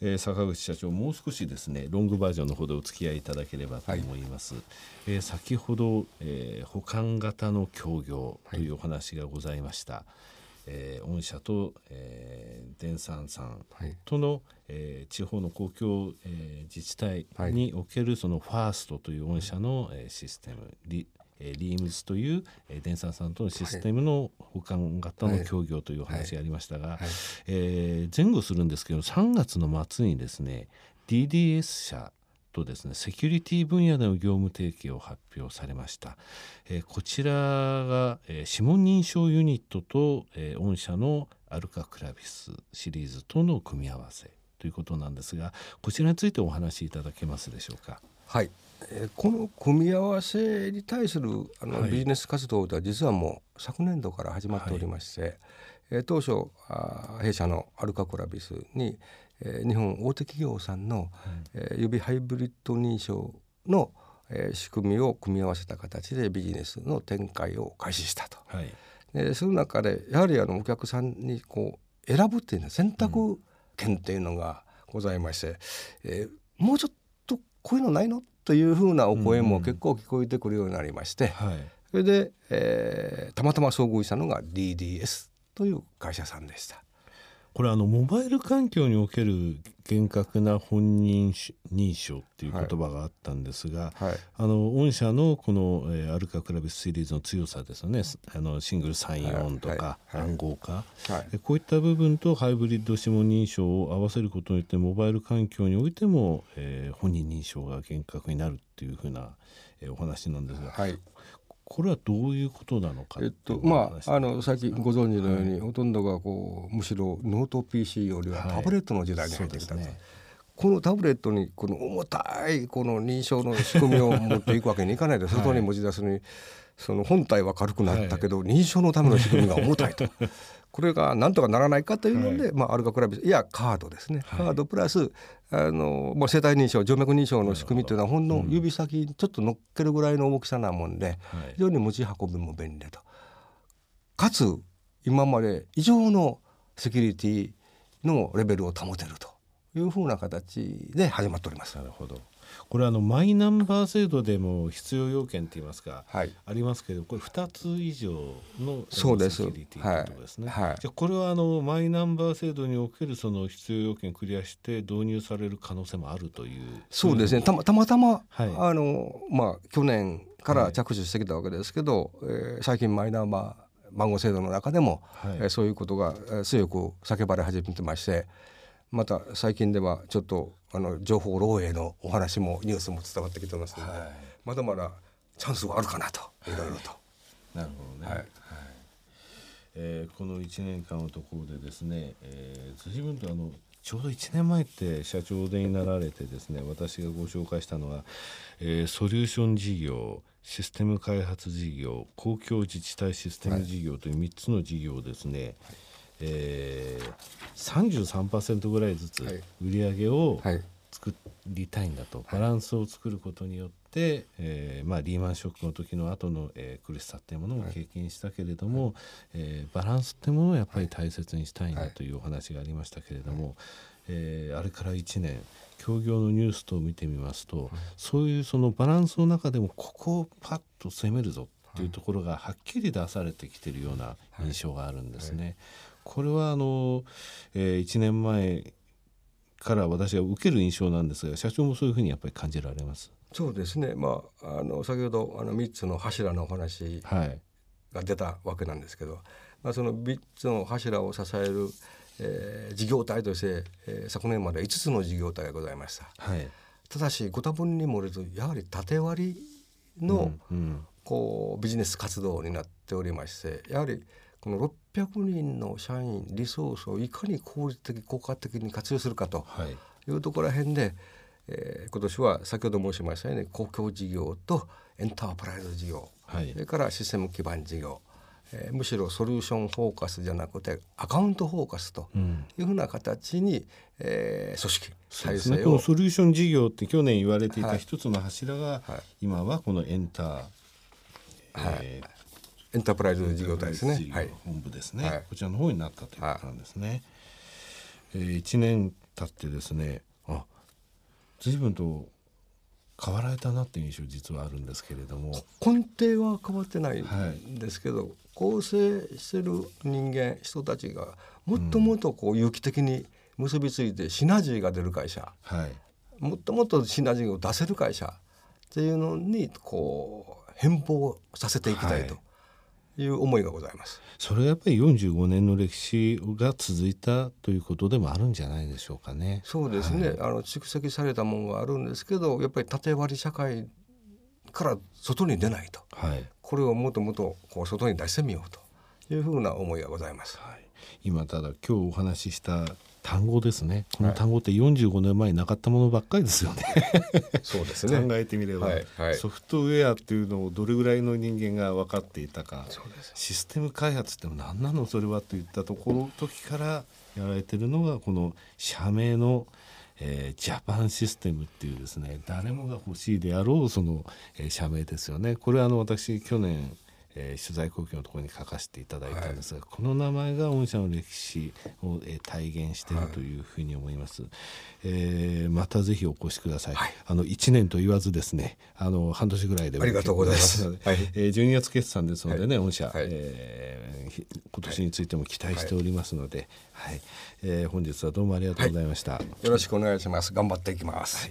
えー、坂口社長もう少しですねロングバージョンのほどお付き合いいただければと思います、はい、えー、先ほど、えー、保管型の協業というお話がございました、はい、えー、御社と、えー、電産さんとの、はい、えー、地方の公共、えー、自治体におけるそのファーストという御社の、えー、システムリえリームズという、えー、電産さんとのシステムの保管型の協業というお話がありましたが、はい。はい、えー、前後するんですけど3月の末にですね DDS 社とですねセキュリティ分野での業務提携を発表されました、えー、こちらが、えー、指紋認証ユニットと、えー、御社のアルカクラビスシリーズとの組み合わせということなんですがこちらについてお話しいただけますでしょうか？はい。えこの組み合わせに対するあの、ビジネス活動では実はもう昨年度から始まっておりまして、はい、え当初あ弊社のアルカコラビスに、え日本大手企業さんの、はい、え指ハイブリッド認証の、え仕組みを組み合わせた形でビジネスの展開を開始したと。はい、でその中でやはりあのお客さんにこう選ぶっていうのは選択権っていうのがございまして、うん、えー、もうちょっとこういうのないの？というふうなお声も結構聞こえてくるようになりまして、うんはい、それで、えー、たまたま遭遇したのが DDS という会社さんでした。これあのモバイル環境における厳格な本人認証っていう言葉があったんですが、はい。はい、あの御社のこの、えー、アルカクラビスシリーズの強さですよね。あのシングルサインオンとか、暗号化、こういった部分とハイブリッド指紋認証を合わせることによってモバイル環境においても、えー、本人認証が厳格になるっていうふうな、えー、お話なんですが、はい、これはどういうことなのかえっとまああの最近ご存知のように、はい、ほとんどがこうむしろノート PC よりはタブレットの時代に入ってきたと。はいね、このタブレットにこの重たいこの認証の仕組みを持っていくわけにいかないで 外に持ち出すに、その本体は軽くなったけど、認証のための仕組みが重たいと これがなんとかならないかというので、はい、まあ、アルカクラビスいやカードですね、はい、カードプラスあの、まあ、生体認証静脈認証の仕組みというのはほんの指先にちょっと乗っけるぐらいの大きさなもんで、非常に持ち運びも便利と。かつ今まで以上のセキュリティのレベルを保てるというふうな形で始まっております。なるほどこれあのマイナンバー制度でも必要要件といいますか、はい、ありますけどこれ2つ以上のそうです。セキュリティということですね。はい、じゃこれはあのマイナンバー制度におけるその必要要件クリアして導入される可能性もあるという。そうですね。たまたまたま、はい、あのまあ去年から着手してきたわけですけど、はい、えー、最近マイナンバー番号制度の中でも、はい、えー、そういうことが強く叫ばれ始めてましてまた最近ではちょっとあの情報漏洩のお話もニュースも伝わってきてますので、はい、まだまだチャンスはあるかなといろいろと。なるほどね、はい。えー、この1年間のところでですね、えー、随分とあのちょうど1年前って社長でになられてですね私がご紹介したのは、えー、ソリューション事業システム開発事業公共自治体システム事業という3つの事業ですね、はい。えー、33%ぐらいずつ売り上げを作りたいんだと、バランスを作ることによって、えーまあ、リーマンショックの時の後の、えー、苦しさっていうものも経験したけれども、はい、えー、バランスっていうものをやっぱり大切にしたいんだというお話がありましたけれども、はい、えー、あれから1年協業のニュースと見てみますと、はい、そういうそのバランスの中でもここをパッと攻めるぞっていうところがはっきり出されてきてるような印象があるんですね。これはあの、えー、1年前から私は受ける印象なんですが社長もそういうふうにやっぱり感じられます？そうですね、まあ、あの先ほどあの3つの柱のお話が出たわけなんですけど、はい、まあ、その3つの柱を支える、えー、事業体として、えー、昨年まで5つの事業体がございました。はい、ただしご多分に漏れずやはり縦割りの、うんうん、こうビジネス活動になっておりましてやはりこの600人の社員リソースをいかに効率的効果的に活用するかとい。うところら辺で、えー、今年は先ほど申しましたように公共事業とエンタープライズ事業、はい、それからシステム基盤事業えー、むしろソリューションフォーカスじゃなくてアカウントフォーカスというふうな形に、うん、えー、組織体制を、のソリューション事業って去年言われていた一つの柱が、はい、今はこのエンター、はい。えー、エンタープライズ事業体ですね。本部ですね、はい、こちらの方になったということなんですね。はい、えー、1年経ってですねあ随分と変わられたなっていう印象実はあるんですけれども。根底は変わってないんですけど、はい、構成してる人間人たちがもっともっとこう有機的に結びついてシナジーが出る会社、はい、もっともっとシナジーを出せる会社っていうのにこう変貌させていきたいと。いう思いがございます。それはやっぱり45年の歴史が続いたということでもあるんじゃないでしょうかね。そうですね。はい、あの蓄積されたものがあるんですけど、やっぱり縦割り社会から外に出ないと。はい、これをもっともっとこう外に出してみようというふうな思いがございます。はい、今ただ今日お話しした単語ですね。この単語って45年前になかったものばっかりですよね。そうですね。考えてみれば、はいはい、ソフトウェアっていうのをどれぐらいの人間が分かっていたか。システム開発って何なのそれはといったところ時からやられてるのがこの社名のえー、ジャパンシステムっていうですね誰もが欲しいであろうその、えー、社名ですよね。これはあの私去年えー、取材後期のところに書かせていただいたんですが、はい、この名前が御社の歴史を、えー、体現しているというふうに思います、はい、えー、またぜひお越しください、はい、あの1年と言わずですねあの半年ぐらいでありがとうございます。ので、はい、えー、12月決算ですのでね、御社、はい、えー、今年についても期待しておりますので、はい。えー、本日はどうもありがとうございました、よろしくお願いします。頑張っていきます、